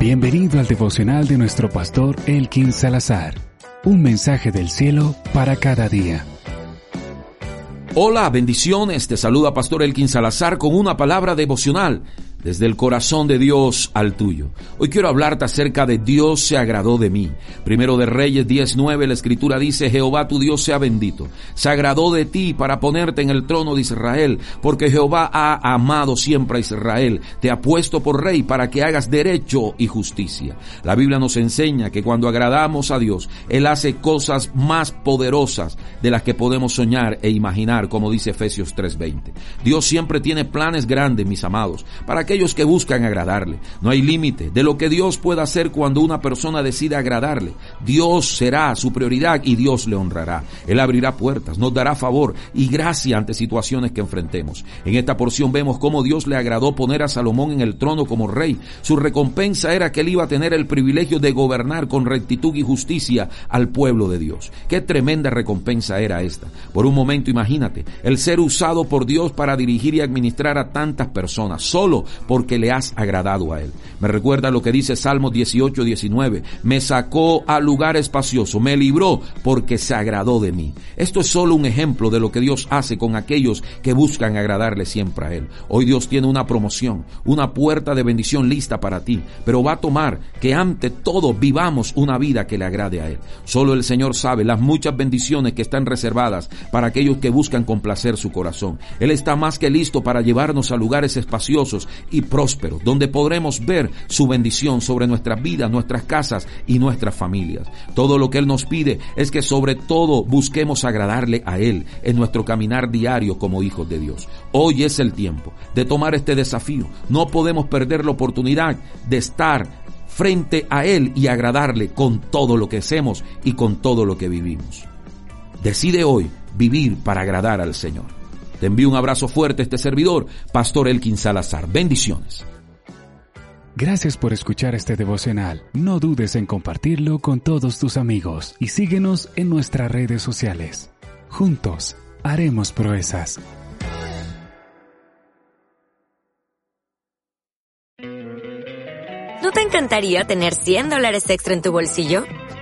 Bienvenido al devocional de nuestro pastor Elkin Salazar. Un mensaje del cielo para cada día. Hola, bendiciones. Te saluda Pastor Elkin Salazar con una palabra devocional desde el corazón de Dios al tuyo. Hoy quiero hablarte acerca de Dios se agradó de mí. Primero de Reyes 19, la escritura dice, Jehová tu Dios sea bendito. Se agradó de ti para ponerte en el trono de Israel, porque Jehová ha amado siempre a Israel. Te ha puesto por rey para que hagas derecho y justicia. La Biblia nos enseña que cuando agradamos a Dios, Él hace cosas más poderosas de las que podemos soñar e imaginar, como dice Efesios 3:20. Dios siempre tiene planes grandes, mis amados, para aquellos que buscan agradarle. No hay límite de lo que Dios pueda hacer cuando una persona decide agradarle. Dios será su prioridad y Dios le honrará. Él abrirá puertas, nos dará favor y gracia ante situaciones que enfrentemos. En esta porción vemos cómo Dios le agradó poner a Salomón en el trono como rey. Su recompensa era que él iba a tener el privilegio de gobernar con rectitud y justicia al pueblo de Dios. Qué tremenda recompensa era esta. Por un momento imagínate, el ser usado por Dios para dirigir y administrar a tantas personas, solo porque le has agradado a Él. Me recuerda lo que dice Salmo 18, 19. Me sacó a lugar espacioso, me libró porque se agradó de mí. Esto es solo un ejemplo de lo que Dios hace con aquellos que buscan agradarle siempre a Él. Hoy Dios tiene una promoción, una puerta de bendición lista para ti, pero va a tomar que ante todo vivamos una vida que le agrade a Él. Solo el Señor sabe las muchas bendiciones que están reservadas para aquellos que buscan complacer su corazón. Él está más que listo para llevarnos a lugares espaciosos y prósperos, donde podremos ver su bendición sobre nuestras vidas, nuestras casas y nuestras familias. Todo lo que Él nos pide es que sobre todo busquemos agradarle a Él en nuestro caminar diario como hijos de Dios. Hoy es el tiempo de tomar este desafío. No podemos perder la oportunidad de estar frente a Él y agradarle con todo lo que hacemos y con todo lo que vivimos. Decide hoy vivir para agradar al Señor. Te envío un abrazo fuerte a este servidor, Pastor Elkin Salazar. Bendiciones. Gracias por escuchar este devocional. No dudes en compartirlo con todos tus amigos y síguenos en nuestras redes sociales. Juntos, haremos proezas. ¿No te encantaría tener 100 dólares extra en tu bolsillo?